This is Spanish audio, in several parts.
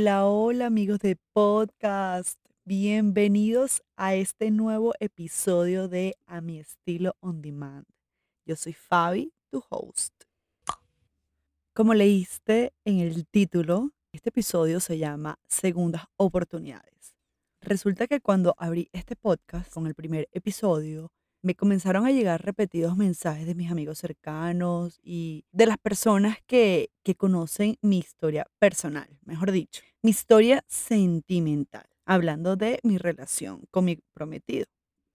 Hola, hola amigos de podcast. Bienvenidos a este nuevo episodio de A mi estilo on demand. Yo soy Fabi, tu host. Como leíste en el título, este episodio se llama Segundas oportunidades. Resulta que cuando abrí este podcast con el primer episodio, me comenzaron a llegar repetidos mensajes de mis amigos cercanos y de las personas que, conocen mi historia personal, mejor dicho, mi historia sentimental, hablando de mi relación con mi prometido.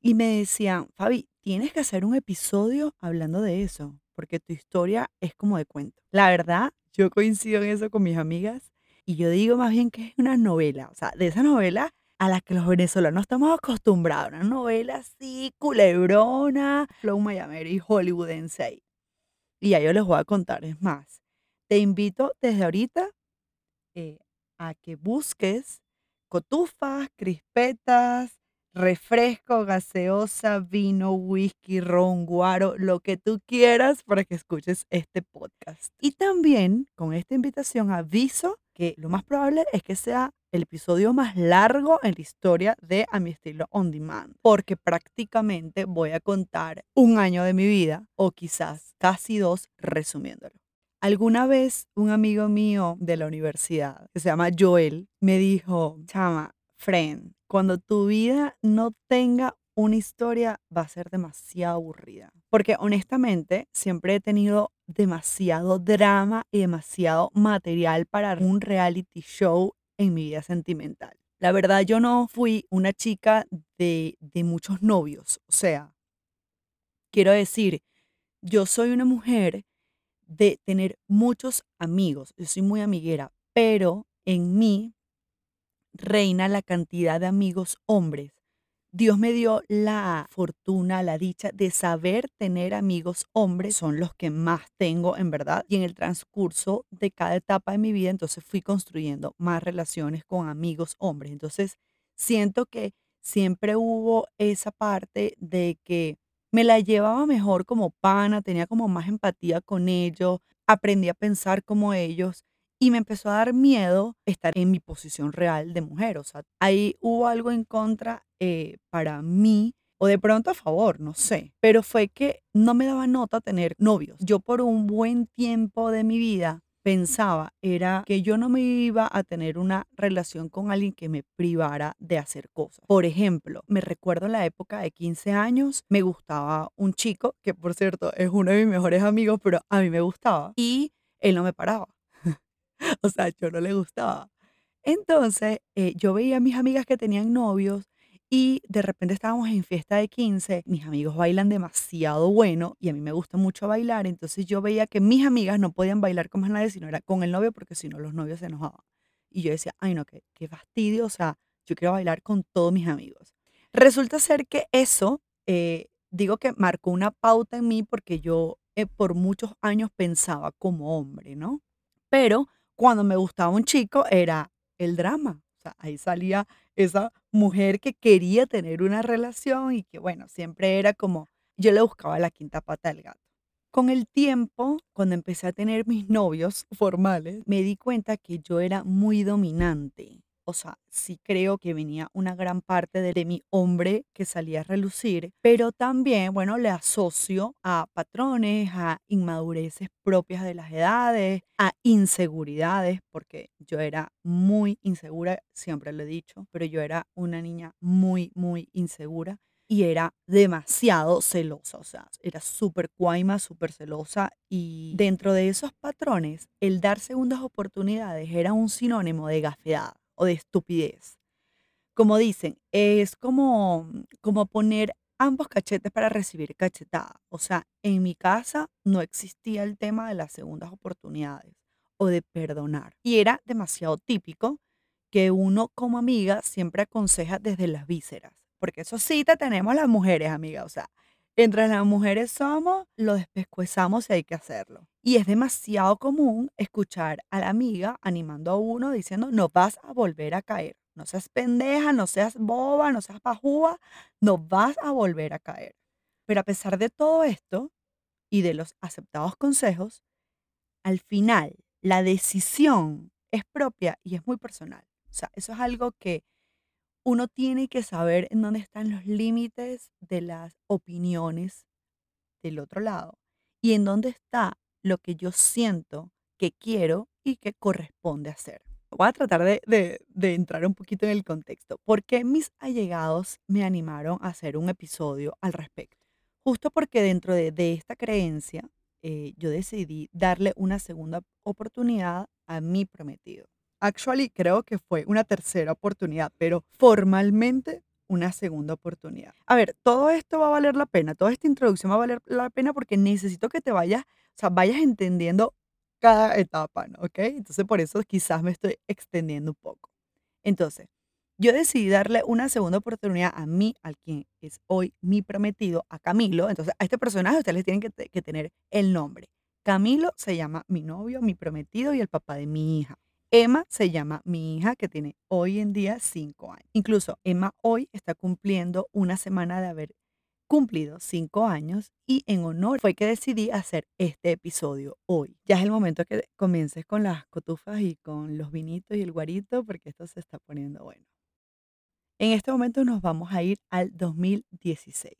Y me decían, Fabi, tienes que hacer un episodio hablando de eso, porque tu historia es como de cuento. La verdad, yo coincido en eso con mis amigas y yo digo más bien que es una novela, o sea, de esa novela a la que los venezolanos estamos acostumbrados, una novela así, culebrona, flow Miami y hollywoodense. Y ya yo les voy a contar, es más, te invito desde ahorita eh, a que busques cotufas, crispetas, refresco, gaseosa, vino, whisky, ron, guaro, lo que tú quieras para que escuches este podcast. Y también con esta invitación aviso que lo más probable es que sea el episodio más largo en la historia de A mi estilo on demand, porque prácticamente voy a contar un año de mi vida o quizás casi dos resumiéndolo. Alguna vez un amigo mío de la universidad, que se llama Joel, me dijo, chama, friend, cuando tu vida no tenga una historia va a ser demasiado aburrida. Porque honestamente siempre he tenido demasiado drama y demasiado material para un reality show en mi vida sentimental. La verdad, yo no fui una chica de, de muchos novios. O sea, quiero decir, yo soy una mujer de tener muchos amigos. Yo soy muy amiguera, pero en mí reina la cantidad de amigos hombres Dios me dio la fortuna, la dicha de saber tener amigos hombres, son los que más tengo en verdad. Y en el transcurso de cada etapa de mi vida, entonces fui construyendo más relaciones con amigos hombres. Entonces, siento que siempre hubo esa parte de que me la llevaba mejor como pana, tenía como más empatía con ellos, aprendí a pensar como ellos y me empezó a dar miedo estar en mi posición real de mujer. O sea, ahí hubo algo en contra eh, para mí o de pronto a favor, no sé. Pero fue que no me daba nota tener novios. Yo por un buen tiempo de mi vida pensaba era que yo no me iba a tener una relación con alguien que me privara de hacer cosas. Por ejemplo, me recuerdo en la época de 15 años, me gustaba un chico, que por cierto es uno de mis mejores amigos, pero a mí me gustaba, y él no me paraba. o sea, yo no le gustaba. Entonces, eh, yo veía a mis amigas que tenían novios y de repente estábamos en fiesta de 15, mis amigos bailan demasiado bueno y a mí me gusta mucho bailar, entonces yo veía que mis amigas no podían bailar con más nadie si no era con el novio porque si no los novios se enojaban. Y yo decía, ay no, qué, qué fastidio, o sea, yo quiero bailar con todos mis amigos. Resulta ser que eso, eh, digo que marcó una pauta en mí porque yo eh, por muchos años pensaba como hombre, ¿no? Pero cuando me gustaba un chico era el drama. Ahí salía esa mujer que quería tener una relación y que, bueno, siempre era como, yo le buscaba la quinta pata del gato. Con el tiempo, cuando empecé a tener mis novios formales, me di cuenta que yo era muy dominante o sea, sí creo que venía una gran parte de, mi hombre que salía a relucir, pero también, bueno, le asocio a patrones, a inmadureces propias de las edades, a inseguridades, porque yo era muy insegura, siempre lo he dicho, pero yo era una niña muy, muy insegura y era demasiado celosa, o sea, era súper cuaima, súper celosa y dentro de esos patrones, el dar segundas oportunidades era un sinónimo de gafedad o de estupidez. Como dicen, es como, como poner ambos cachetes para recibir cachetada. O sea, en mi casa no existía el tema de las segundas oportunidades o de perdonar. Y era demasiado típico que uno como amiga siempre aconseja desde las vísceras. Porque eso sí te tenemos las mujeres, amiga. O sea, entre las mujeres somos, lo despescuezamos y hay que hacerlo. Y es demasiado común escuchar a la amiga animando a uno diciendo, no vas a volver a caer. No seas pendeja, no seas boba, no seas pajúa, no vas a volver a caer. Pero a pesar de todo esto y de los aceptados consejos, al final la decisión es propia y es muy personal. O sea, eso es algo que uno tiene que saber en dónde están los límites de las opiniones del otro lado y en dónde está lo que yo siento que quiero y que corresponde hacer. Voy a tratar de, entrar un poquito en el contexto. ¿Por qué mis allegados me animaron a hacer un episodio al respecto? Justo porque dentro de, de esta creencia, eh, yo decidí darle una segunda oportunidad a mi prometido. Actually, creo que fue una tercera oportunidad, pero formalmente una segunda oportunidad. A ver, todo esto va a valer la pena, toda esta introducción va a valer la pena porque necesito que te vayas, o sea, vayas entendiendo cada etapa, ¿no? ¿Ok? Entonces, por eso quizás me estoy extendiendo un poco. Entonces, yo decidí darle una segunda oportunidad a mí, al quien es hoy mi prometido, a Camilo. Entonces, a este personaje ustedes tienen que tener el nombre. Camilo se llama mi novio, mi prometido y el papá de mi hija. Emma se llama mi hija que tiene hoy en día cinco años. Incluso Emma hoy está cumpliendo una semana de haber cumplido cinco años y en honor fue que decidí hacer este episodio hoy. Ya es el momento que comiences con las cotufas y con los vinitos y el guarito porque esto se está poniendo bueno. En este momento nos vamos a ir al 2016.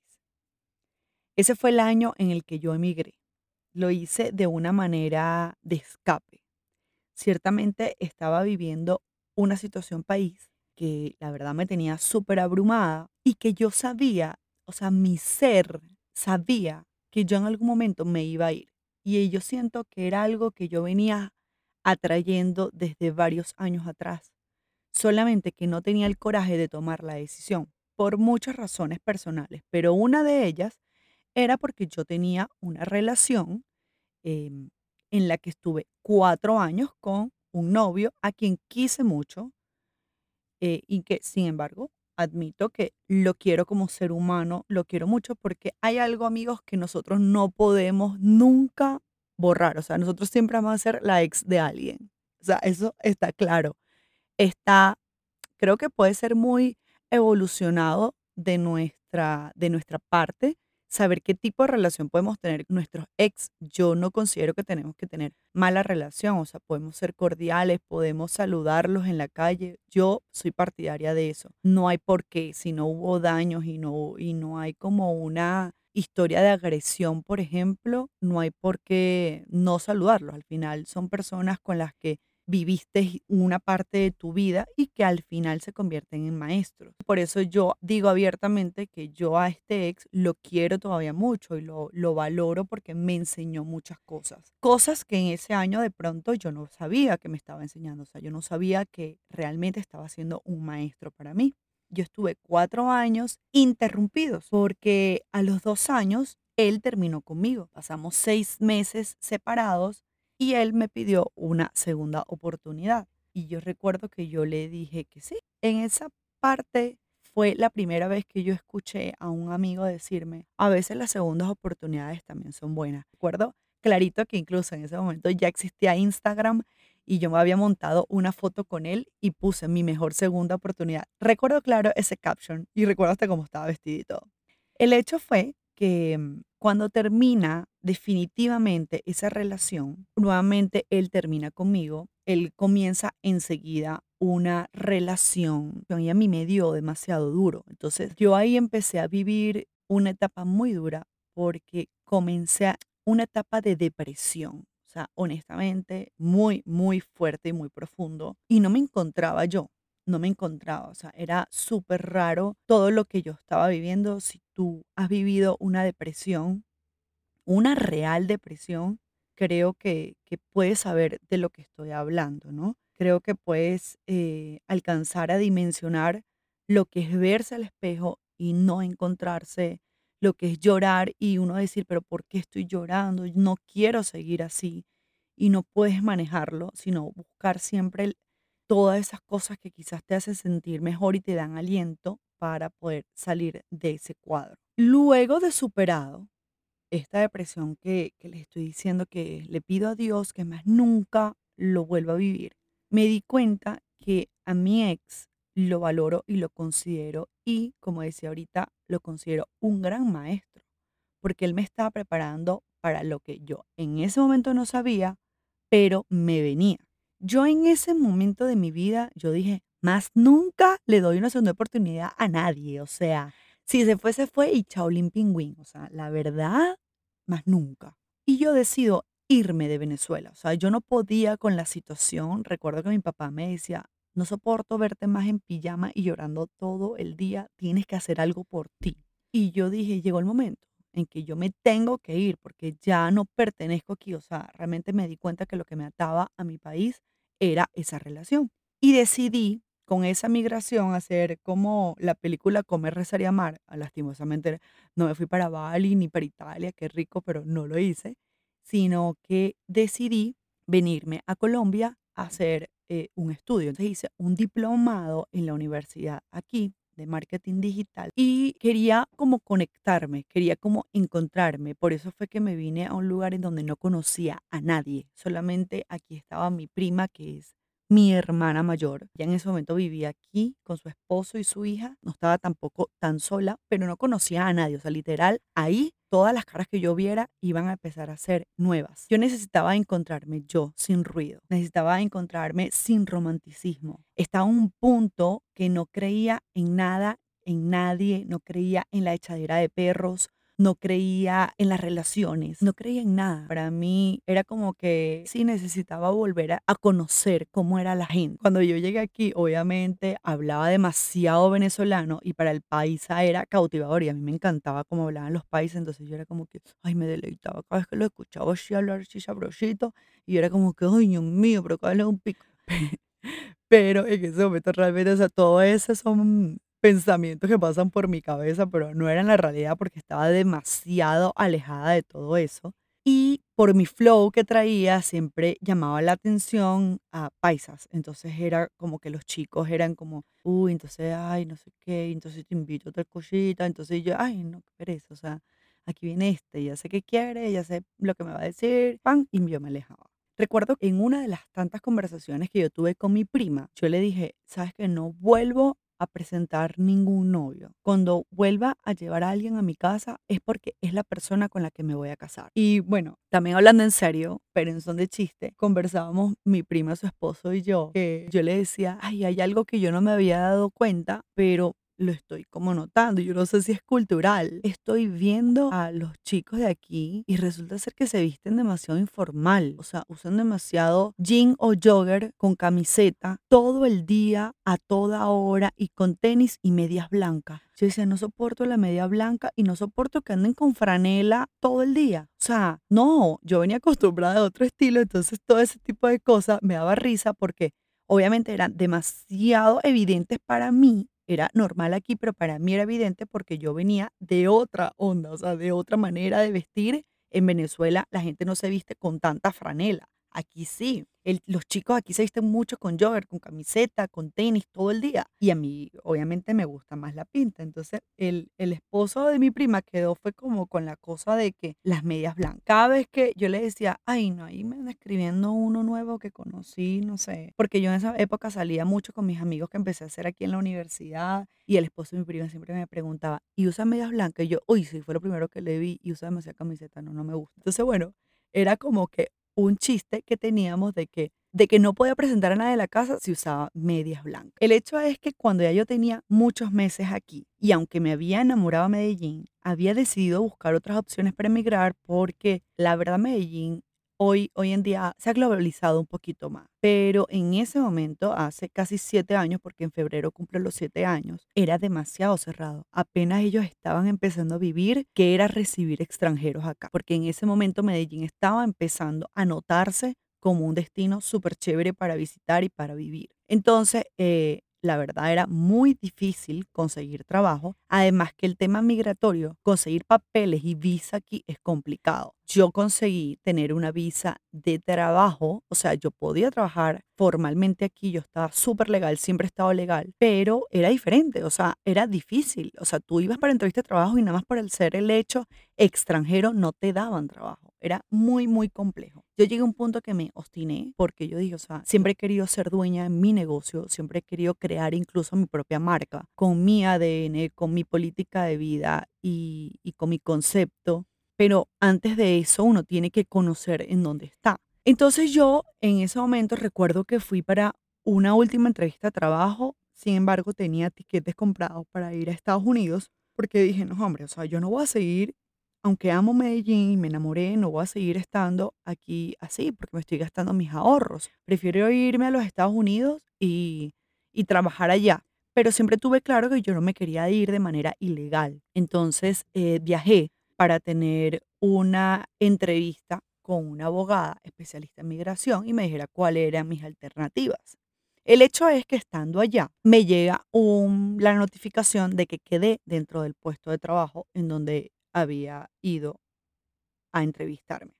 Ese fue el año en el que yo emigré. Lo hice de una manera de escape. Ciertamente estaba viviendo una situación país que la verdad me tenía súper abrumada y que yo sabía, o sea, mi ser sabía que yo en algún momento me iba a ir. Y yo siento que era algo que yo venía atrayendo desde varios años atrás. Solamente que no tenía el coraje de tomar la decisión por muchas razones personales, pero una de ellas era porque yo tenía una relación em, en la que estuve cuatro años con un novio a quien quise mucho eh, y que, sin embargo, admito que lo quiero como ser humano, lo quiero mucho porque hay algo, amigos, que nosotros no podemos nunca borrar. O sea, nosotros siempre vamos a ser la ex de alguien. O sea, eso está claro. Está, creo que puede ser muy evolucionado de nuestra, de nuestra parte saber qué tipo de relación podemos tener con nuestros ex. Yo no considero que tenemos que tener mala relación, o sea, podemos ser cordiales, podemos saludarlos en la calle. Yo soy partidaria de eso. No hay por qué, si no hubo daños y no, y no hay como una historia de agresión, por ejemplo, no hay por qué no saludarlos. Al final son personas con las que viviste una parte de tu vida y que al final se convierten en maestros. Por eso yo digo abiertamente que yo a este ex lo quiero todavía mucho y lo, lo valoro porque me enseñó muchas cosas. Cosas que en ese año de pronto yo no sabía que me estaba enseñando. O sea, yo no sabía que realmente estaba siendo un maestro para mí. Yo estuve cuatro años interrumpidos porque a los dos años él terminó conmigo. Pasamos seis meses separados y él me pidió una segunda oportunidad. Y yo recuerdo que yo le dije que sí. En esa parte fue la primera vez que yo escuché a un amigo decirme, a veces las segundas oportunidades también son buenas. Recuerdo clarito que incluso en ese momento ya existía Instagram y yo me había montado una foto con él y puse mi mejor segunda oportunidad. Recuerdo claro ese caption y recuerdo hasta cómo estaba vestido y todo. El hecho fue que mm, cuando termina definitivamente esa relación, nuevamente él termina conmigo, él comienza enseguida una relación y a mí me dio demasiado duro. Entonces yo ahí empecé a vivir una etapa muy dura porque comencé una etapa de depresión. O sea, honestamente, muy, muy fuerte y muy profundo. Y no me encontraba yo no me encontraba, o sea, era súper raro todo lo que yo estaba viviendo. Si tú has vivido una depresión, una real depresión, creo que, que puedes saber de lo que estoy hablando, ¿no? Creo que puedes eh, alcanzar a dimensionar lo que es verse al espejo y no encontrarse, lo que es llorar y uno decir, pero ¿por qué estoy llorando? No quiero seguir así. Y no puedes manejarlo, sino buscar siempre el- todas esas cosas que quizás te hacen sentir mejor y te dan aliento para poder salir de ese cuadro. Luego de superado esta depresión que, que les estoy diciendo que le pido a Dios que más nunca lo vuelva a vivir, me di cuenta que a mi ex lo valoro y lo considero y, como decía ahorita, lo considero un gran maestro, porque él me estaba preparando para lo que yo en ese momento no sabía, pero me venía. Yo en ese momento de mi vida, yo dije, más nunca le doy una segunda oportunidad a nadie. O sea, si se fue, se fue y Chaolín Pingüín. O sea, la verdad, más nunca. Y yo decido irme de Venezuela. O sea, yo no podía con la situación. Recuerdo que mi papá me decía, no soporto verte más en pijama y llorando todo el día. Tienes que hacer algo por ti. Y yo dije, llegó el momento en que yo me tengo que ir porque ya no pertenezco aquí. O sea, realmente me di cuenta que lo que me ataba a mi país era esa relación. Y decidí con esa migración hacer como la película Comer, Rezar y Amar. Ah, lastimosamente no me fui para Bali ni para Italia, qué rico, pero no lo hice, sino que decidí venirme a Colombia a hacer eh, un estudio. Entonces hice un diplomado en la universidad aquí de marketing digital y quería como conectarme, quería como encontrarme. Por eso fue que me vine a un lugar en donde no conocía a nadie. Solamente aquí estaba mi prima, que es mi hermana mayor. Ya en ese momento vivía aquí con su esposo y su hija. No estaba tampoco tan sola, pero no conocía a nadie. O sea, literal, ahí todas las caras que yo viera iban a empezar a ser nuevas. Yo necesitaba encontrarme yo sin ruido. Necesitaba encontrarme sin romanticismo. Estaba un punto que no creía en nada, en nadie, no creía en la echadera de perros, no creía en las relaciones, no creía en nada. Para mí era como que sí necesitaba volver a, conocer cómo era la gente. Cuando yo llegué aquí, obviamente hablaba demasiado venezolano y para el paisa era cautivador y a mí me encantaba cómo hablaban los países, entonces yo era como que, ay, me deleitaba cada vez que lo escuchaba así hablar así sabrosito y yo era como que, ay, Dios mío, pero cada vez un pico. Pero en ese momento realmente, o sea, todo eso son pensamientos que pasan por mi cabeza, pero no eran la realidad porque estaba demasiado alejada de todo eso. Y por mi flow que traía, siempre llamaba la atención a paisas. Entonces era como que los chicos eran como, uy, entonces, ay, no sé qué, entonces te invito a otra cosita. Entonces yo, ay, no, qué pereza, o sea, aquí viene este, ya sé qué quiere, ya sé lo que me va a decir, pan, y yo me alejaba. Recuerdo que en una de las tantas conversaciones que yo tuve con mi prima, yo le dije, sabes que no vuelvo a presentar ningún novio. Cuando vuelva a llevar a alguien a mi casa es porque es la persona con la que me voy a casar. Y bueno, también hablando en serio, pero en son de chiste, conversábamos mi prima, su esposo y yo, que yo le decía, ay, hay algo que yo no me había dado cuenta, pero lo estoy como notando. Yo no sé si es cultural. Estoy viendo a los chicos de aquí y resulta ser que se visten demasiado informal. O sea, usan demasiado jean o jogger con camiseta todo el día, a toda hora y con tenis y medias blancas. Yo decía, no soporto la media blanca y no soporto que anden con franela todo el día. O sea, no, yo venía acostumbrada a otro estilo, entonces todo ese tipo de cosas me daba risa porque obviamente eran demasiado evidentes para mí era normal aquí, pero para mí era evidente porque yo venía de otra onda, o sea, de otra manera de vestir. En Venezuela la gente no se viste con tanta franela. Aquí sí los chicos aquí se visten mucho con jogger, con camiseta, con tenis todo el día. Y a mí, obviamente, me gusta más la pinta. Entonces, el, el esposo de mi prima quedó, fue como con la cosa de que las medias blancas. Cada vez que yo le decía, ay, no, ahí me anda escribiendo uno nuevo que conocí, no sé. Porque yo en esa época salía mucho con mis amigos que empecé a hacer aquí en la universidad. Y el esposo de mi prima siempre me preguntaba, ¿y usa medias blancas? Y yo, uy, sí, fue lo primero que le vi. Y usa demasiada camiseta, no, no me gusta. Entonces, bueno, era como que un chiste que teníamos de que, de que no podía presentar a nadie de la casa si usaba medias blancas. El hecho es que cuando ya yo tenía muchos meses aquí y aunque me había enamorado de Medellín, había decidido buscar otras opciones para emigrar porque la verdad Medellín hoy, hoy en día se ha globalizado un poquito más. Pero en ese momento, hace casi siete años, porque en febrero cumple los siete años, era demasiado cerrado. Apenas ellos estaban empezando a vivir, que era recibir extranjeros acá. Porque en ese momento Medellín estaba empezando a notarse como un destino súper chévere para visitar y para vivir. Entonces, eh, la verdad era muy difícil conseguir trabajo. Además que el tema migratorio, conseguir papeles y visa aquí es complicado. Yo conseguí tener una visa de trabajo, o sea, yo podía trabajar formalmente aquí, yo estaba súper legal, siempre he estado legal, pero era diferente, o sea, era difícil. O sea, tú ibas para entrevista de trabajo y nada más por el ser el hecho extranjero no te daban trabajo. Era muy, muy complejo. Yo llegué a un punto que me obstiné porque yo dije, o sea, siempre he querido ser dueña de mi negocio, siempre he querido crear incluso mi propia marca, con mi ADN, con mi política de vida y, y con mi concepto. Pero antes de eso uno tiene que conocer en dónde está. Entonces yo en ese momento recuerdo que fui para una última entrevista de trabajo, sin embargo tenía tiquetes comprados para ir a Estados Unidos porque dije, no hombre, o sea, yo no voy a seguir, aunque amo Medellín y me enamoré, no voy a seguir estando aquí así porque me estoy gastando mis ahorros. Prefiero irme a los Estados Unidos y, trabajar allá. Pero siempre tuve claro que yo no me quería ir de manera ilegal. Entonces eh, viajé para tener una entrevista con una abogada especialista en migración y me dijera cuáles eran mis alternativas. El hecho es que estando allá me llega la notificación de que quedé dentro del puesto de trabajo en donde había ido a entrevistarme.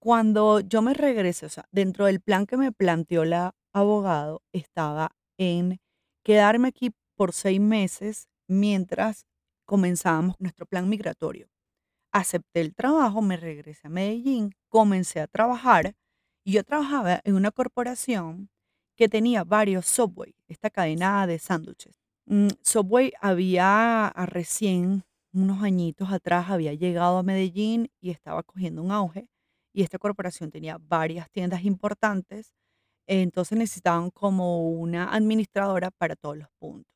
Cuando yo me regresé, o sea, dentro del plan que me planteó la abogado estaba en quedarme aquí por seis meses mientras comenzábamos nuestro plan migratorio. Acepté el trabajo, me regresé a Medellín, comencé a trabajar y yo trabajaba en una corporación que tenía varios Subway, esta cadena de sándwiches. Mm, Subway había a recién, unos añitos atrás, había llegado a Medellín y estaba cogiendo un auge y esta corporación tenía varias tiendas importantes, entonces necesitaban como una administradora para todos los puntos.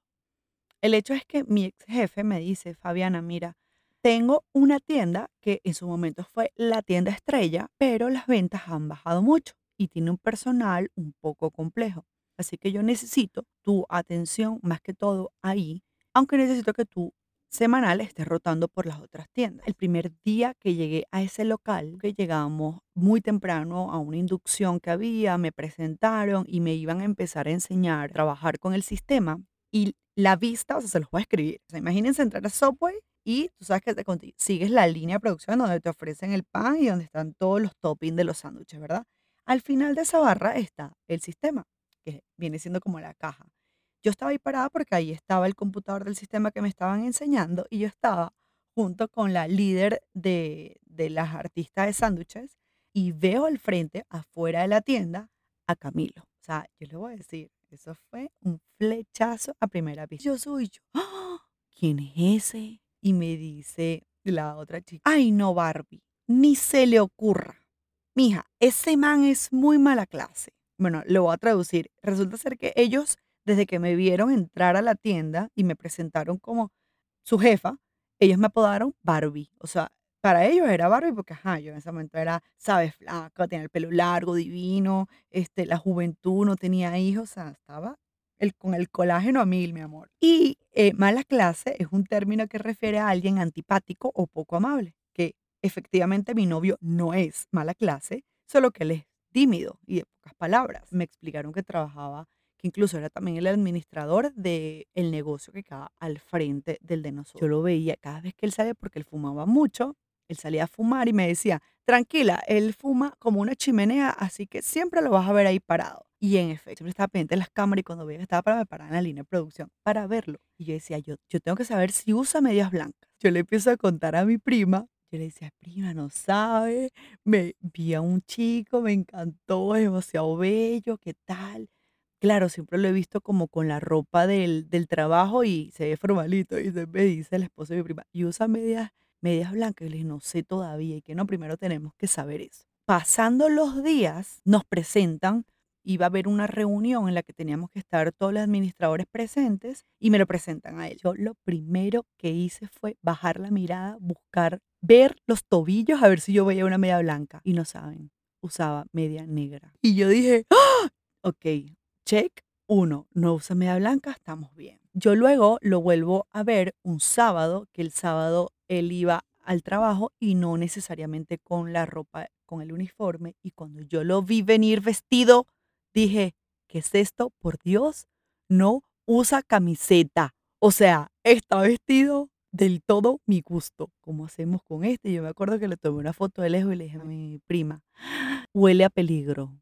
El hecho es que mi ex jefe me dice, Fabiana, mira, tengo una tienda que en su momento fue la tienda estrella, pero las ventas han bajado mucho y tiene un personal un poco complejo. Así que yo necesito tu atención más que todo ahí, aunque necesito que tú semanal estés rotando por las otras tiendas. El primer día que llegué a ese local, que llegamos muy temprano a una inducción que había, me presentaron y me iban a empezar a enseñar a trabajar con el sistema y la vista, o sea, se los voy a escribir. O sea, imagínense entrar a Subway y tú sabes que te sigues la línea de producción donde te ofrecen el pan y donde están todos los toppings de los sándwiches, ¿verdad? Al final de esa barra está el sistema, que viene siendo como la caja. Yo estaba ahí parada porque ahí estaba el computador del sistema que me estaban enseñando y yo estaba junto con la líder de, de las artistas de sándwiches y veo al frente, afuera de la tienda, a Camilo. O sea, yo le voy a decir, eso fue un flechazo a primera vista. Yo soy yo. ¡Ah! ¿Quién es ese? Y me dice la otra chica, ay no, Barbie, ni se le ocurra. Mija, ese man es muy mala clase. Bueno, lo voy a traducir. Resulta ser que ellos, desde que me vieron entrar a la tienda y me presentaron como su jefa, ellos me apodaron Barbie. O sea, para ellos era Barbie porque, ajá, yo en ese momento era, sabes, flaca, tenía el pelo largo, divino, este, la juventud, no tenía hijos, o sea, estaba el, con el colágeno a mil, mi amor. Y eh, mala clase es un término que refiere a alguien antipático o poco amable, que efectivamente mi novio no es mala clase, solo que él es tímido y de pocas palabras. Me explicaron que trabajaba, que incluso era también el administrador del el negocio que quedaba al frente del de nosotros. Yo lo veía cada vez que él salía, porque él fumaba mucho, él salía a fumar y me decía, tranquila, él fuma como una chimenea, así que siempre lo vas a ver ahí parado. Y en efecto, siempre estaba pendiente de las cámaras y cuando veía que estaba para me paraba en la línea de producción para verlo. Y yo decía, yo, yo tengo que saber si usa medias blancas. Yo le empiezo a contar a mi prima. Yo le decía, prima, no sabe, me vi a un chico, me encantó, es demasiado bello, ¿qué tal? Claro, siempre lo he visto como con la ropa del, del trabajo y se ve formalito. Y se me dice el esposo de mi prima, y usa medias, medias blancas. Y le dije, no sé todavía. Y que no, primero tenemos que saber eso. Pasando los días, nos presentan, iba a haber una reunión en la que teníamos que estar todos los administradores presentes y me lo presentan a él. Yo lo primero que hice fue bajar la mirada, buscar, ver los tobillos, a ver si yo veía una media blanca. Y no saben, usaba media negra. Y yo dije, ¡Ah! ok, check, uno, no usa media blanca, estamos bien. Yo luego lo vuelvo a ver un sábado, que el sábado él iba al trabajo y no necesariamente con la ropa, con el uniforme. Y cuando yo lo vi venir vestido, dije, ¿qué es esto? Por Dios, no usa camiseta. O sea, está vestido del todo mi gusto. ¿Cómo hacemos con este? Yo me acuerdo que le tomé una foto de lejos y le dije a mi prima, huele a peligro.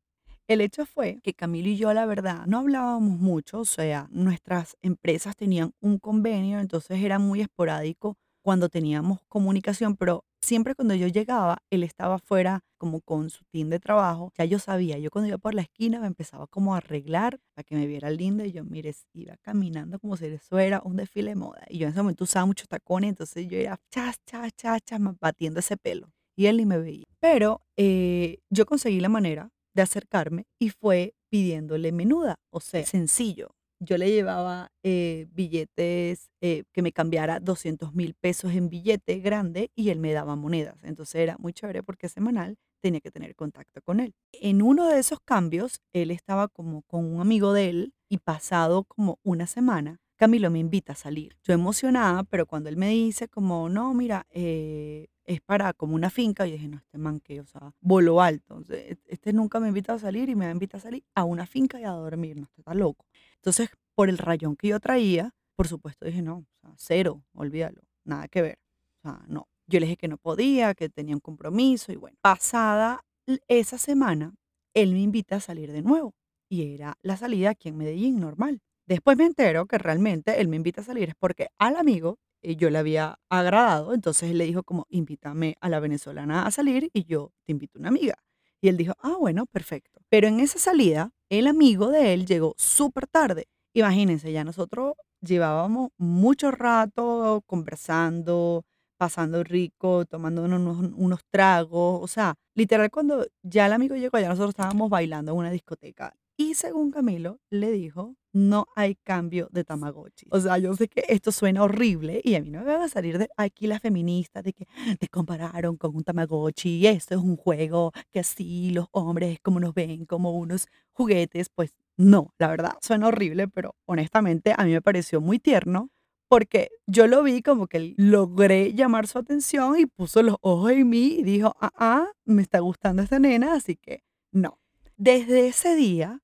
El hecho fue que Camilo y yo, la verdad, no hablábamos mucho, o sea, nuestras empresas tenían un convenio, entonces era muy esporádico cuando teníamos comunicación, pero siempre cuando yo llegaba, él estaba afuera como con su team de trabajo, ya yo sabía, yo cuando iba por la esquina me empezaba como a arreglar para que me viera linda y yo, mire, iba caminando como si eso era un desfile de moda y yo en ese momento usaba muchos tacones, entonces yo iba chas, chas, chas, chas, batiendo ese pelo. y él ni me veía. Pero eh, yo conseguí la manera de acercarme y fue pidiéndole menuda, o sea, sencillo. Yo le llevaba eh, billetes eh, que me cambiara 200 mil pesos en billete grande y él me daba monedas. Entonces era muy chévere porque semanal tenía que tener contacto con él. En uno de esos cambios, él estaba como con un amigo de él y pasado como una semana, Camilo me invita a salir. Yo emocionada, pero cuando él me dice como, no, mira, eh, es para como una finca, yo dije, no, este man que, o sea, voló alto. Entonces, este nunca me invita a salir y me invita a salir a una finca y a dormir, no, está loco. Entonces, por el rayón que yo traía, por supuesto dije, no, cero, olvídalo, nada que ver. O sea, no. Yo le dije que no podía, que tenía un compromiso y bueno, pasada esa semana, él me invita a salir de nuevo y era la salida aquí en Medellín normal. Después me entero que realmente él me invita a salir es porque al amigo eh, yo le había agradado, entonces él le dijo como invítame a la venezolana a salir y yo te invito a una amiga. Y él dijo, ah, bueno, perfecto. Pero en esa salida, el amigo de él llegó súper tarde. Imagínense, ya nosotros llevábamos mucho rato conversando, pasando rico, tomando unos, unos tragos. O sea, literal, cuando ya el amigo llegó, ya nosotros estábamos bailando en una discoteca. Y según Camilo, le dijo, no hay cambio de Tamagotchi. O sea, yo sé que esto suena horrible y a mí no me van a salir de aquí las feministas de que te compararon con un Tamagotchi y esto es un juego que así los hombres como nos ven como unos juguetes. Pues no, la verdad, suena horrible, pero honestamente a mí me pareció muy tierno porque yo lo vi como que logré llamar su atención y puso los ojos en mí y dijo, ah, ah, me está gustando esta nena, así que no. Desde ese día,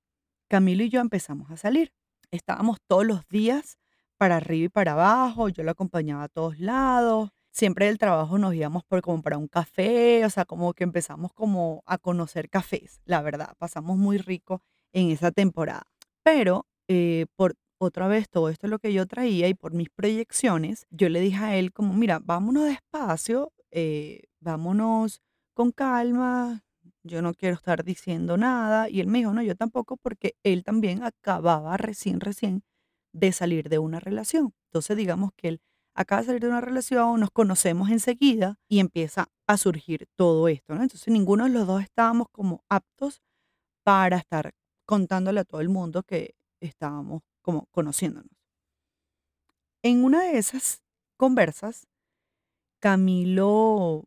Camilo y yo empezamos a salir. Estábamos todos los días para arriba y para abajo, yo lo acompañaba a todos lados. Siempre del trabajo nos íbamos por como un café, o sea, como que empezamos como a conocer cafés, la verdad, pasamos muy rico en esa temporada. Pero eh, por otra vez todo esto es lo que yo traía y por mis proyecciones, yo le dije a él como, mira, vámonos despacio, eh, vámonos con calma, yo no quiero estar diciendo nada. Y él me dijo, no, yo tampoco, porque él también acababa recién, recién de salir de una relación. Entonces, digamos que él acaba de salir de una relación, nos conocemos enseguida y empieza a surgir todo esto. Entonces, ninguno de los dos estábamos como aptos para estar contándole a todo el mundo que estábamos como conociéndonos. En una de esas conversas, Camilo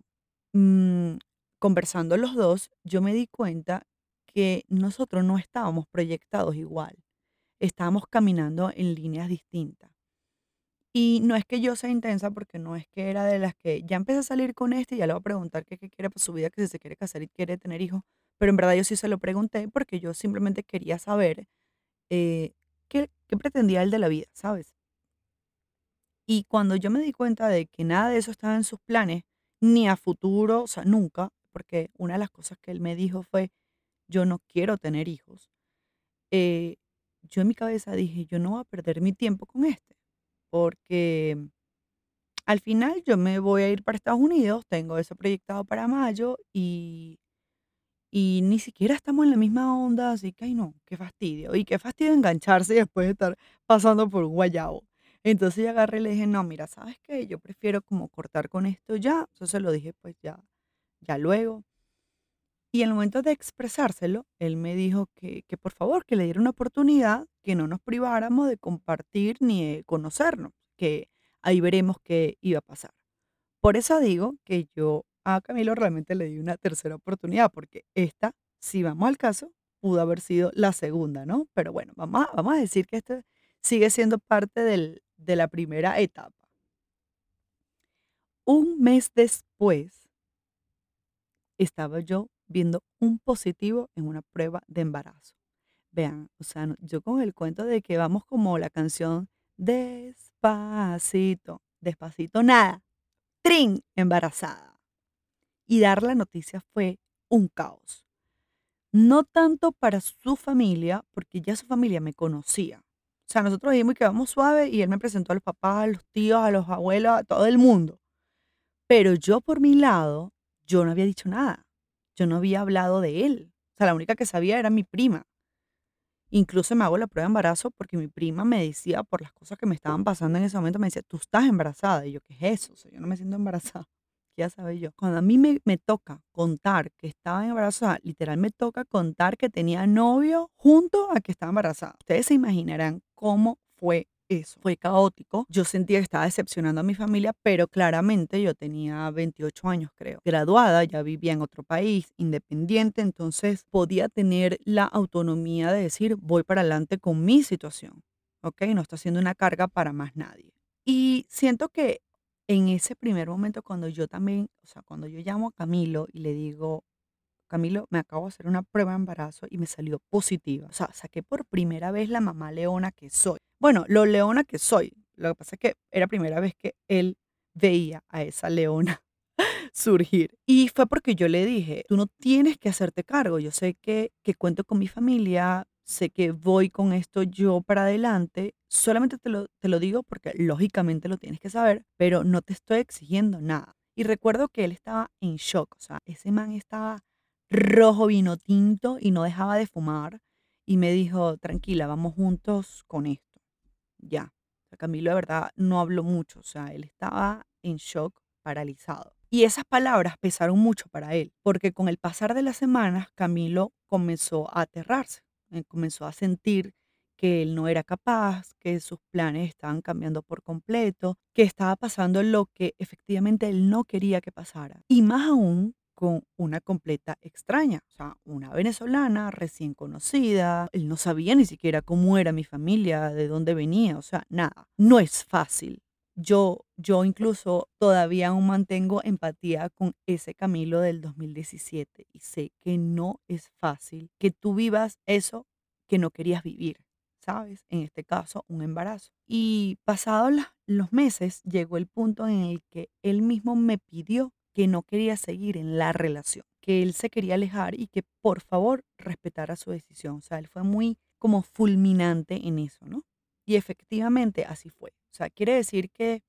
mm, conversando los dos, yo me di cuenta que nosotros no estábamos proyectados igual, estábamos caminando en líneas distintas. Y no es que yo sea intensa, porque no es que era de las que ya empecé a salir con este y ya le voy a preguntar qué, quiere para su vida, que si se quiere casar y quiere tener hijos. Pero en verdad yo sí se lo pregunté porque yo simplemente quería saber eh, qué, qué pretendía él de la vida, ¿sabes? Y cuando yo me di cuenta de que nada de eso estaba en sus planes, ni a futuro, o sea, nunca, porque una de las cosas que él me dijo fue, yo no quiero tener hijos. Eh, yo en mi cabeza dije, yo no voy a perder mi tiempo con este, porque al final yo me voy a ir para Estados Unidos, tengo eso proyectado para mayo y, y ni siquiera estamos en la misma onda, así que, ay no, qué fastidio. Y qué fastidio engancharse después de estar pasando por un guayabo. Entonces yo agarré y le dije, no, mira, ¿sabes qué? Yo prefiero como cortar con esto ya. Entonces lo dije, pues ya ya luego. Y en el momento de expresárselo, él me dijo que, que por favor, que le diera una oportunidad, que no nos priváramos de compartir ni de conocernos, que ahí veremos qué iba a pasar. Por eso digo que yo a Camilo realmente le di una tercera oportunidad, porque esta, si vamos al caso, pudo haber sido la segunda, ¿no? Pero bueno, vamos a, vamos a decir que esto sigue siendo parte del, de la primera etapa. Un mes después, estaba yo viendo un positivo en una prueba de embarazo. Vean, o sea, yo con el cuento de que vamos como la canción despacito, despacito, nada, trin, embarazada. Y dar la noticia fue un caos. No tanto para su familia, porque ya su familia me conocía. O sea, nosotros dijimos que vamos suave y él me presentó a los papás, a los tíos, a los abuelos, a todo el mundo. Pero yo por mi lado yo no había dicho nada. Yo no había hablado de él. O sea, la única que sabía era mi prima. Incluso me hago la prueba de embarazo porque mi prima me decía, por las cosas que me estaban pasando en ese momento, me decía, tú estás embarazada. Y yo, ¿qué es eso? O sea, yo no me siento embarazada. ya sabe yo. Cuando a mí me, me toca contar que estaba embarazada, literal me toca contar que tenía novio junto a que estaba embarazada. Ustedes se imaginarán cómo fue eso. Fue caótico. Yo sentía que estaba decepcionando a mi familia, pero claramente yo tenía 28 años, creo. Graduada, ya vivía en otro país, independiente, entonces podía tener la autonomía de decir, voy para adelante con mi situación. ¿Ok? No está siendo una carga para más nadie. Y siento que en ese primer momento, cuando yo también, o sea, cuando yo llamo a Camilo y le digo, Camilo, me acabo de hacer una prueba de embarazo y me salió positiva. O sea, saqué por primera vez la mamá leona que soy. Bueno, lo leona que soy. Lo que pasa es que era primera vez que él veía a esa leona surgir. Y fue porque yo le dije, tú no tienes que hacerte cargo. Yo sé que, que cuento con mi familia, sé que voy con esto yo para adelante. Solamente te lo, te lo digo porque lógicamente lo tienes que saber, pero no te estoy exigiendo nada. Y recuerdo que él estaba en shock. O sea, ese man estaba rojo vino tinto y no dejaba de fumar. Y me dijo, tranquila, vamos juntos con esto. Ya. Camilo de verdad no habló mucho. O sea, él estaba en shock, paralizado. Y esas palabras pesaron mucho para él, porque con el pasar de las semanas, Camilo comenzó a aterrarse, eh, comenzó a sentir que él no era capaz, que sus planes estaban cambiando por completo, que estaba pasando lo que efectivamente él no quería que pasara. Y más aún con una completa extraña, o sea, una venezolana recién conocida, él no sabía ni siquiera cómo era mi familia, de dónde venía, o sea, nada, no es fácil. Yo, yo incluso todavía aún mantengo empatía con ese Camilo del 2017 y sé que no es fácil que tú vivas eso que no querías vivir, ¿sabes? En este caso, un embarazo. Y pasados los meses, llegó el punto en el que él mismo me pidió que no quería seguir en la relación, que él se quería alejar y que por favor respetara su decisión. O sea, él fue muy como fulminante en eso, ¿no? Y efectivamente así fue. O sea, quiere decir que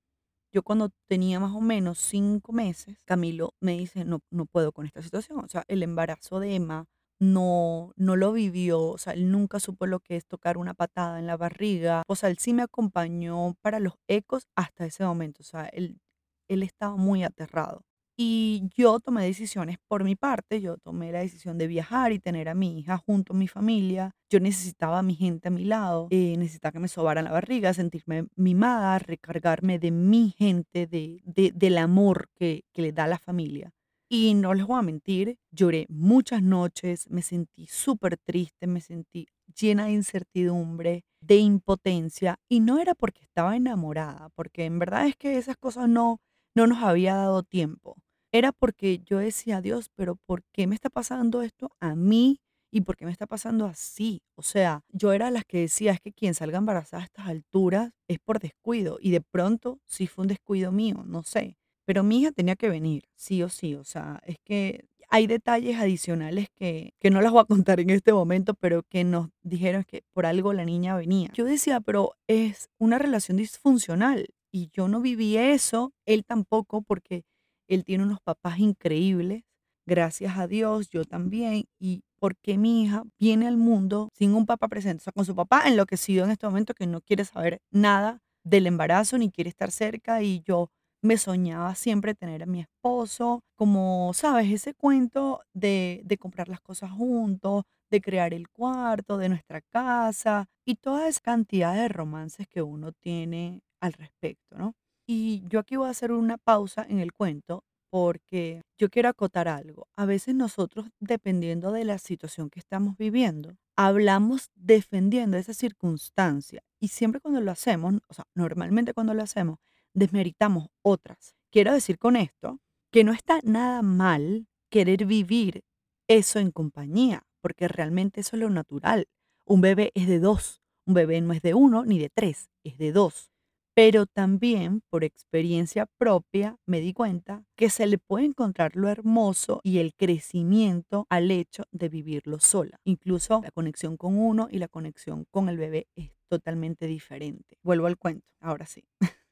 yo cuando tenía más o menos cinco meses, Camilo me dice, no, no puedo con esta situación. O sea, el embarazo de Emma no, no lo vivió, o sea, él nunca supo lo que es tocar una patada en la barriga. O sea, él sí me acompañó para los ecos hasta ese momento. O sea, él, él estaba muy aterrado. Y yo tomé decisiones por mi parte, yo tomé la decisión de viajar y tener a mi hija junto a mi familia. Yo necesitaba a mi gente a mi lado, eh, necesitaba que me sobaran la barriga, sentirme mimada, recargarme de mi gente, de, de- del amor que, que le da la familia. Y no les voy a mentir, lloré muchas noches, me sentí súper triste, me sentí llena de incertidumbre, de impotencia. Y no era porque estaba enamorada, porque en verdad es que esas cosas no, no nos había dado tiempo era porque yo decía, Dios, pero ¿por qué me está pasando esto a mí? ¿Y por qué me está pasando así? O sea, yo era las que decía, es que quien salga embarazada a estas alturas es por descuido. Y de pronto sí fue un descuido mío, no sé. Pero mi hija tenía que venir, sí o sí. O sea, es que hay detalles adicionales que, que no las voy a contar en este momento, pero que nos dijeron que por algo la niña venía. Yo decía, pero es una relación disfuncional. Y yo no viví eso, él tampoco, porque él tiene unos papás increíbles, gracias a Dios, yo también. Y porque mi hija viene al mundo sin un papá presente, o sea, con su papá enloquecido en este momento que no quiere saber nada del embarazo ni quiere estar cerca y yo me soñaba siempre tener a mi esposo, como, sabes, ese cuento de, de comprar las cosas juntos, de crear el cuarto, de nuestra casa y toda esa cantidad de romances que uno tiene al respecto, ¿no? Y yo aquí voy a hacer una pausa en el cuento porque yo quiero acotar algo. A veces nosotros, dependiendo de la situación que estamos viviendo, hablamos defendiendo esa circunstancia y siempre cuando lo hacemos, o sea, normalmente cuando lo hacemos, desmeritamos otras. Quiero decir con esto que no está nada mal querer vivir eso en compañía, porque realmente eso es lo natural. Un bebé es de dos, un bebé no es de uno ni de tres, es de dos. Pero también por experiencia propia me di cuenta que se le puede encontrar lo hermoso y el crecimiento al hecho de vivirlo sola. Incluso la conexión con uno y la conexión con el bebé es totalmente diferente. Vuelvo al cuento, ahora sí.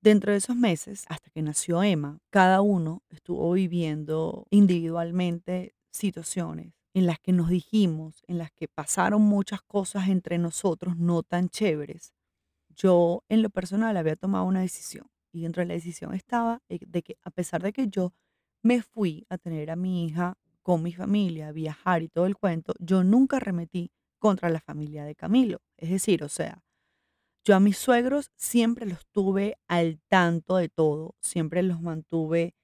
Dentro de esos meses, hasta que nació Emma, cada uno estuvo viviendo individualmente situaciones en las que nos dijimos, en las que pasaron muchas cosas entre nosotros no tan chéveres, yo en lo personal había tomado una decisión. Y dentro de la decisión estaba eh, de que a pesar de que yo me fui a tener a mi hija con mi familia, viajar y todo el cuento, yo nunca remetí contra la familia de Camilo. Es decir, o sea, yo a mis suegros siempre los tuve al tanto de todo, siempre los mantuve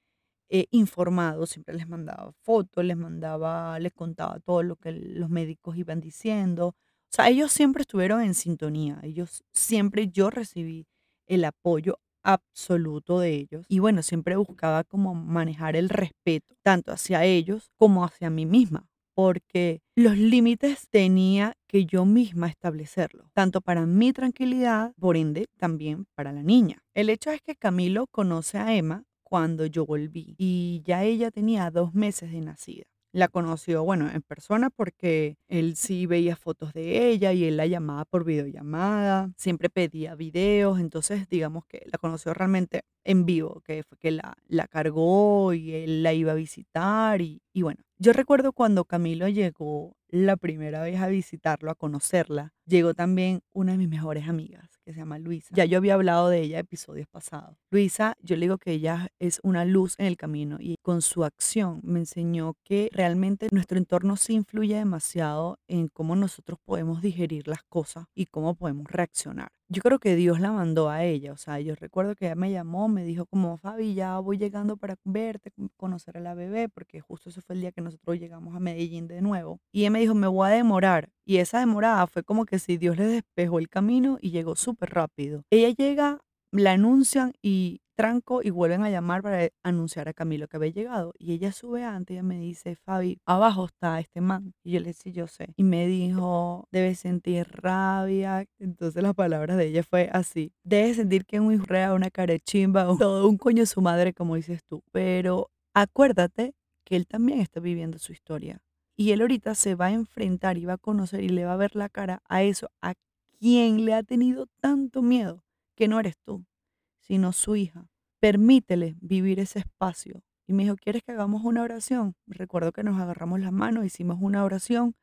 eh, informados, siempre les mandaba fotos, les mandaba, les contaba todo lo que los médicos iban diciendo. O sea, ellos siempre estuvieron en sintonía, ellos siempre yo recibí el apoyo absoluto de ellos. Y bueno, siempre buscaba como manejar el respeto, tanto hacia ellos como hacia mí misma, porque los límites tenía que yo misma establecerlos, tanto para mi tranquilidad, por ende, también para la niña. El hecho es que Camilo conoce a Emma cuando yo volví y ya ella tenía dos meses de nacida. La conoció, bueno, en persona porque él sí veía fotos de ella y él la llamaba por videollamada, siempre pedía videos, entonces digamos que la conoció realmente en vivo, que fue que la, la cargó y él la iba a visitar y, y bueno, yo recuerdo cuando Camilo llegó la primera vez a visitarlo, a conocerla, llegó también una de mis mejores amigas que se llama Luisa. Ya yo había hablado de ella episodios pasados. Luisa, yo le digo que ella es una luz en el camino y con su acción me enseñó que realmente nuestro entorno sí influye demasiado en cómo nosotros podemos digerir las cosas y cómo podemos reaccionar. Yo creo que Dios la mandó a ella, o sea, yo recuerdo que ella me llamó, me dijo como, Fabi, ya voy llegando para verte, conocer a la bebé, porque justo ese fue el día que nosotros llegamos a Medellín de nuevo. Y ella me dijo, me voy a demorar. Y esa demorada fue como que si Dios le despejó el camino y llegó súper rápido. Ella llega, la anuncian y tranco y vuelven a llamar para anunciar a Camilo que había llegado. Y ella sube antes y me dice, Fabi, abajo está este man. Y yo le decía, yo sé. Y me dijo, debes sentir rabia. Entonces las palabras de ella fue así. Debes sentir que un rea, una carechimba, todo un coño su madre, como dices tú. Pero acuérdate que él también está viviendo su historia. Y él ahorita se va a enfrentar y va a conocer y le va a ver la cara a eso, a quien le ha tenido tanto miedo, que no eres tú, sino su hija. Permítele vivir ese espacio. Y me dijo, ¿quieres que hagamos una oración? Recuerdo que nos agarramos las manos, hicimos una oración.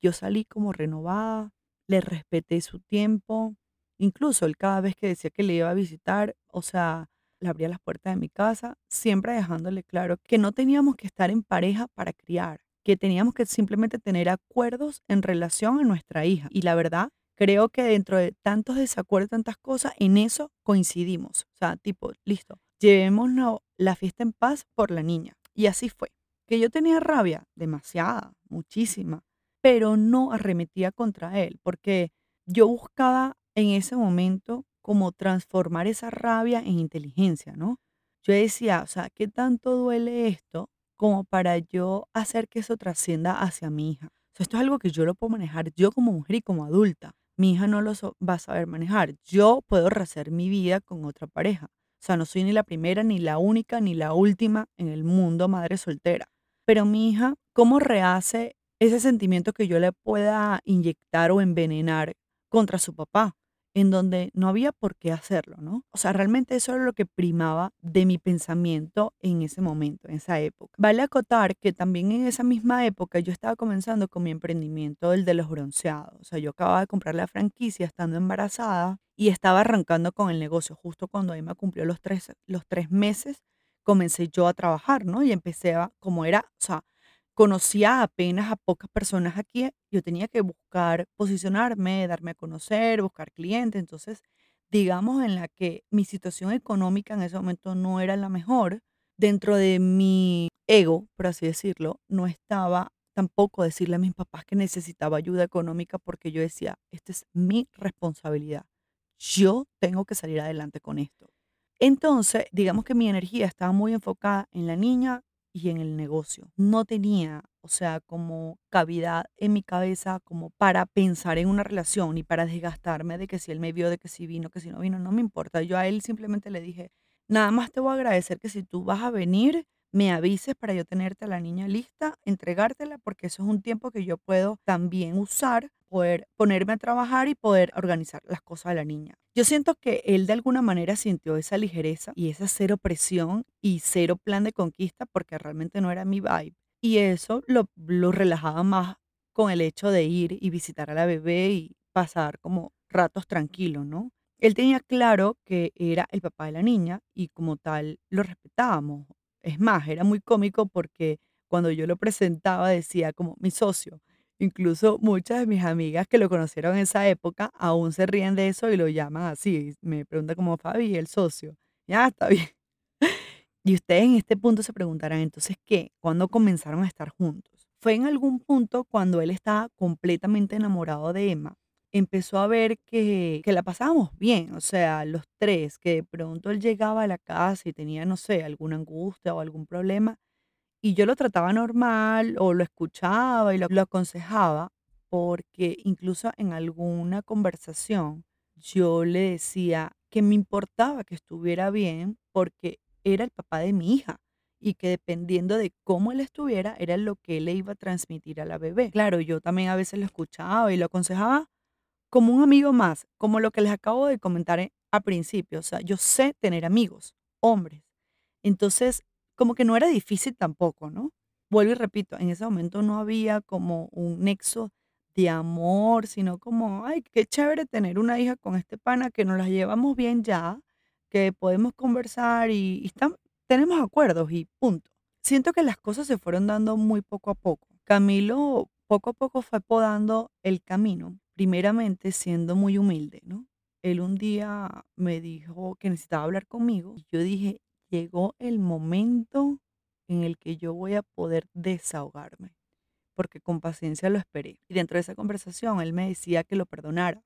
Yo salí como renovada, le respeté su tiempo. Incluso él cada vez que decía que le iba a visitar, o sea, le abría las puertas de mi casa, siempre dejándole claro que no teníamos que estar en pareja para criar, que teníamos que simplemente tener acuerdos en relación a nuestra hija. Y la verdad, creo que dentro de tantos desacuerdos, tantas cosas, en eso coincidimos. O sea, tipo, listo, llevémonos la fiesta en paz por la niña. Y así fue. Que yo tenía rabia, demasiada, muchísima, pero no arremetía contra él, porque yo buscaba en ese momento como transformar esa rabia en inteligencia, ¿no? Yo decía, o sea, ¿qué tanto duele esto como para yo hacer que eso trascienda hacia mi hija? Esto es algo que yo lo puedo manejar yo como mujer y como adulta mi hija no lo va a saber manejar. Yo puedo rehacer mi vida con otra pareja. O sea, no soy ni la primera, ni la única, ni la última en el mundo madre soltera. Pero mi hija, ¿cómo rehace ese sentimiento que yo le pueda inyectar o envenenar contra su papá? En donde no había por qué hacerlo, ¿no? O sea, realmente eso era lo que primaba de mi pensamiento en ese momento, en esa época. Vale acotar que también en esa misma época yo estaba comenzando con mi emprendimiento, el de los bronceados. O sea, yo acababa de comprar la franquicia estando embarazada y estaba arrancando con el negocio. Justo cuando me cumplió los tres, los tres meses, comencé yo a trabajar, ¿no? Y empecé a, como era, o sea, conocía apenas a pocas personas aquí, yo tenía que buscar posicionarme, darme a conocer, buscar clientes, entonces digamos en la que mi situación económica en ese momento no era la mejor, dentro de mi ego, por así decirlo, no estaba tampoco decirle a mis papás que necesitaba ayuda económica porque yo decía, esta es mi responsabilidad, yo tengo que salir adelante con esto. Entonces, digamos que mi energía estaba muy enfocada en la niña, y en el negocio. No tenía, o sea, como cavidad en mi cabeza como para pensar en una relación y para desgastarme de que si él me vio, de que si vino, que si no vino, no me importa. Yo a él simplemente le dije, nada más te voy a agradecer que si tú vas a venir, me avises para yo tenerte a la niña lista, entregártela, porque eso es un tiempo que yo puedo también usar, poder ponerme a trabajar y poder organizar las cosas de la niña. Yo siento que él de alguna manera sintió esa ligereza y esa cero presión y cero plan de conquista porque realmente no era mi vibe. Y eso lo, lo relajaba más con el hecho de ir y visitar a la bebé y pasar como ratos tranquilos, ¿no? Él tenía claro que era el papá de la niña y como tal lo respetábamos. Es más, era muy cómico porque cuando yo lo presentaba decía como mi socio. Incluso muchas de mis amigas que lo conocieron en esa época aún se ríen de eso y lo llaman así. Me pregunta como Fabi, el socio. Ya, está bien. Y ustedes en este punto se preguntarán, entonces, ¿qué? ¿Cuándo comenzaron a estar juntos? Fue en algún punto cuando él estaba completamente enamorado de Emma. Empezó a ver que, que la pasábamos bien, o sea, los tres, que de pronto él llegaba a la casa y tenía, no sé, alguna angustia o algún problema, y yo lo trataba normal o lo escuchaba y lo, lo aconsejaba, porque incluso en alguna conversación yo le decía que me importaba que estuviera bien porque era el papá de mi hija y que dependiendo de cómo él estuviera, era lo que le iba a transmitir a la bebé. Claro, yo también a veces lo escuchaba y lo aconsejaba como un amigo más, como lo que les acabo de comentar eh, a principio. O sea, yo sé tener amigos, hombres. Entonces, como que no era difícil tampoco, ¿no? Vuelvo y repito, en ese momento no había como un nexo de amor, sino como, ay, qué chévere tener una hija con este pana que nos la llevamos bien ya, que podemos conversar y, y están- tenemos acuerdos y punto. Siento que las cosas se fueron dando muy poco a poco. Camilo poco a poco fue podando el camino, primeramente siendo muy humilde, ¿no? Él un día me dijo que necesitaba hablar conmigo y yo dije, llegó el momento en el que yo voy a poder desahogarme, porque con paciencia lo esperé. Y dentro de esa conversación él me decía que lo perdonara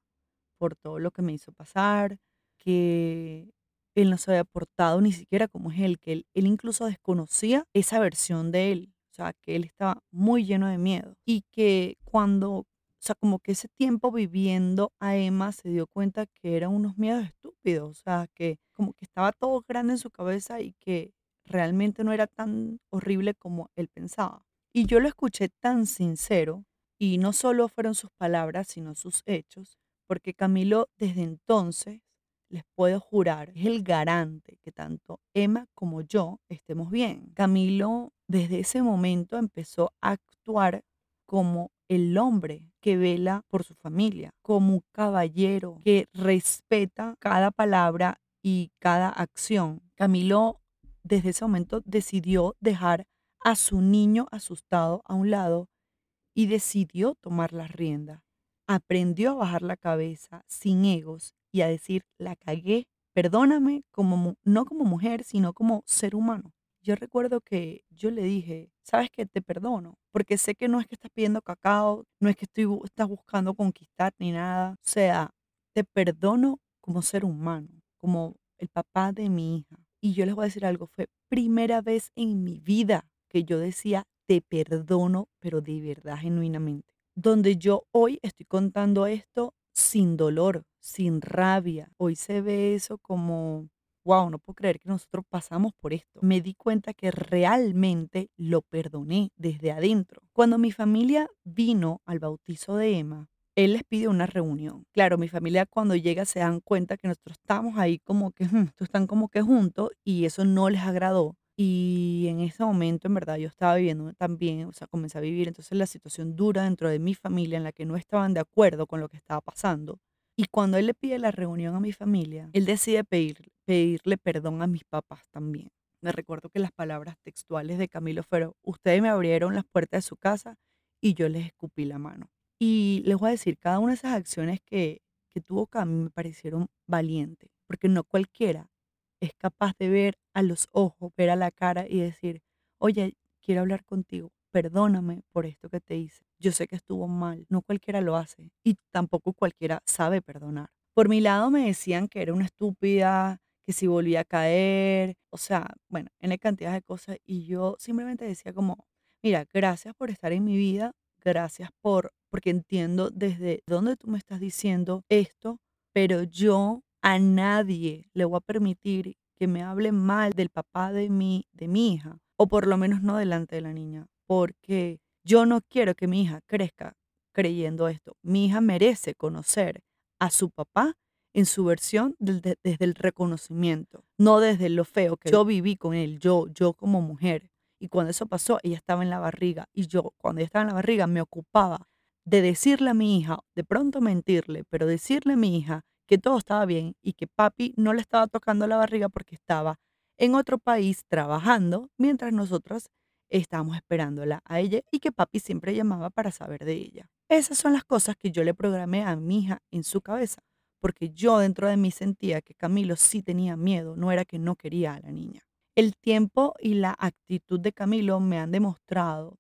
por todo lo que me hizo pasar, que él no se había portado ni siquiera como es él, que él, él incluso desconocía esa versión de él, o sea, que él estaba muy lleno de miedo y que cuando, o sea, como que ese tiempo viviendo a Emma se dio cuenta que eran unos miedos estúpidos, o sea, que como que estaba todo grande en su cabeza y que realmente no era tan horrible como él pensaba. Y yo lo escuché tan sincero y no solo fueron sus palabras, sino sus hechos, porque Camilo desde entonces, les puedo jurar, es el garante que tanto Emma como yo estemos bien. Camilo desde ese momento empezó a actuar como el hombre que vela por su familia, como un caballero que respeta cada palabra y cada acción. Camilo desde ese momento decidió dejar a su niño asustado a un lado y decidió tomar las riendas. Aprendió a bajar la cabeza sin egos y a decir, la cagué, perdóname, como, no como mujer, sino como ser humano. Yo recuerdo que yo le dije, sabes que te perdono, porque sé que no es que estás pidiendo cacao, no es que estoy, estás buscando conquistar ni nada. O sea, te perdono como ser humano, como el papá de mi hija. Y yo les voy a decir algo, fue primera vez en mi vida que yo decía, te perdono, pero de verdad, genuinamente. Donde yo hoy estoy contando esto sin dolor, sin rabia. Hoy se ve eso como, wow, no puedo creer que nosotros pasamos por esto. Me di cuenta que realmente lo perdoné desde adentro. Cuando mi familia vino al bautizo de Emma, él les pide una reunión. Claro, mi familia cuando llega se dan cuenta que nosotros estamos ahí como que, "Hmm, están como que juntos y eso no les agradó. Y en ese momento, en verdad, yo estaba viviendo también, o sea, comencé a vivir entonces la situación dura dentro de mi familia en la que no estaban de acuerdo con lo que estaba pasando. Y cuando él le pide la reunión a mi familia, él decide pedir, pedirle perdón a mis papás también. Me recuerdo que las palabras textuales de Camilo fueron, ustedes me abrieron las puertas de su casa y yo les escupí la mano. Y les voy a decir, cada una de esas acciones que, que tuvo Cami me parecieron valientes, porque no cualquiera es capaz de ver a los ojos, ver a la cara y decir, oye, quiero hablar contigo, perdóname por esto que te hice. Yo sé que estuvo mal, no cualquiera lo hace y tampoco cualquiera sabe perdonar. Por mi lado me decían que era una estúpida, que si volvía a caer, o sea, bueno, en cantidad de cosas y yo simplemente decía como, mira, gracias por estar en mi vida, gracias por, porque entiendo desde dónde tú me estás diciendo esto, pero yo a nadie le voy a permitir que me hable mal del papá de mi, de mi hija, o por lo menos no delante de la niña, porque yo no quiero que mi hija crezca creyendo esto. Mi hija merece conocer a su papá en su versión desde el reconocimiento, no desde lo feo que yo viví con él, yo, yo como mujer. Y cuando eso pasó, ella estaba en la barriga y yo, cuando ella estaba en la barriga, me ocupaba de decirle a mi hija, de pronto mentirle, pero decirle a mi hija que todo estaba bien y que papi no le estaba tocando la barriga porque estaba en otro país trabajando mientras nosotros estábamos esperándola a ella y que papi siempre llamaba para saber de ella. Esas son las cosas que yo le programé a mi hija en su cabeza, porque yo dentro de mí sentía que Camilo sí tenía miedo, no era que no quería a la niña. El tiempo y la actitud de Camilo me han demostrado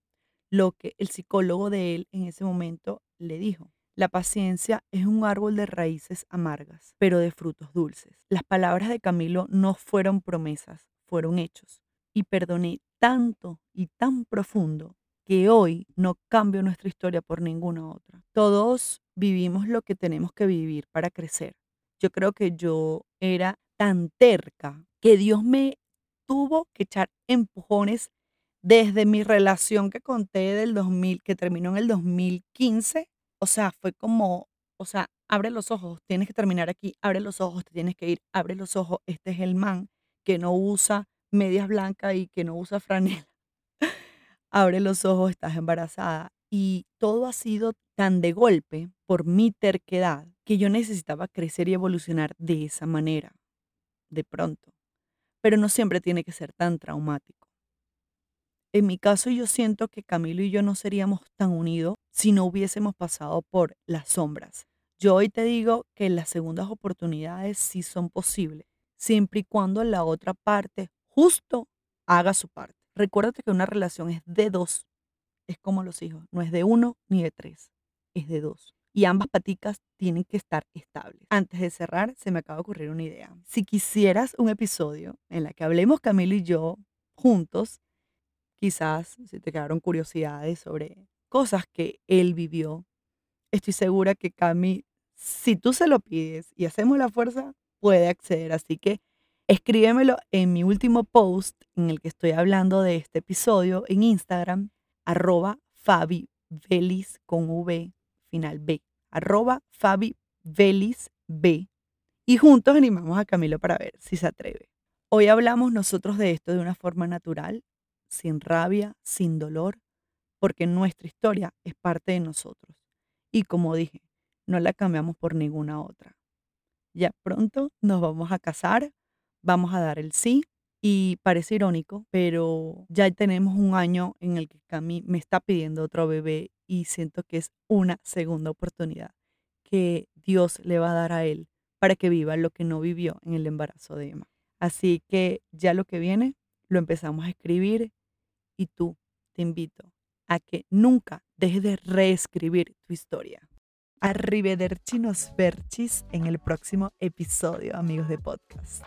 lo que el psicólogo de él en ese momento le dijo. La paciencia es un árbol de raíces amargas, pero de frutos dulces. Las palabras de Camilo no fueron promesas, fueron hechos. Y perdoné tanto y tan profundo que hoy no cambio nuestra historia por ninguna otra. Todos vivimos lo que tenemos que vivir para crecer. Yo creo que yo era tan terca que Dios me tuvo que echar empujones desde mi relación que conté del 2000, que terminó en el 2015. O sea, fue como, o sea, abre los ojos, tienes que terminar aquí, abre los ojos, te tienes que ir, abre los ojos, este es el man que no usa medias blancas y que no usa franela. abre los ojos, estás embarazada. Y todo ha sido tan de golpe por mi terquedad que yo necesitaba crecer y evolucionar de esa manera, de pronto pero no siempre tiene que ser tan traumático. En mi caso yo siento que Camilo y yo no seríamos tan unidos si no hubiésemos pasado por las sombras. Yo hoy te digo que las segundas oportunidades sí son posibles, siempre y cuando la otra parte justo haga su parte. Recuérdate que una relación es de dos, es como los hijos, no es de uno ni de tres, es de dos y ambas paticas tienen que estar estables. Antes de cerrar, se me acaba de ocurrir una idea. Si quisieras un episodio en la que hablemos Camilo y yo juntos, quizás si te quedaron curiosidades sobre cosas que él vivió, estoy segura que Cami, si tú se lo pides y hacemos la fuerza, puede acceder. Así que escríbemelo en mi último post en el que estoy hablando de este episodio en Instagram, arroba Fabi con V final B, arroba Fabi B. Y juntos animamos a Camilo para ver si se atreve. Hoy hablamos nosotros de esto de una forma natural, sin rabia, sin dolor, porque nuestra historia es parte de nosotros. Y como dije, no la cambiamos por ninguna otra. Ya pronto nos vamos a casar, vamos a dar el sí y parece irónico, pero ya tenemos un año en el que Cami me está pidiendo otro bebé y siento que es una segunda oportunidad que Dios le va a dar a él para que viva lo que no vivió en el embarazo de Emma. Así que ya lo que viene lo empezamos a escribir y tú te invito a que nunca dejes de reescribir tu historia. Arrivederci nos verchis en el próximo episodio, amigos de podcast.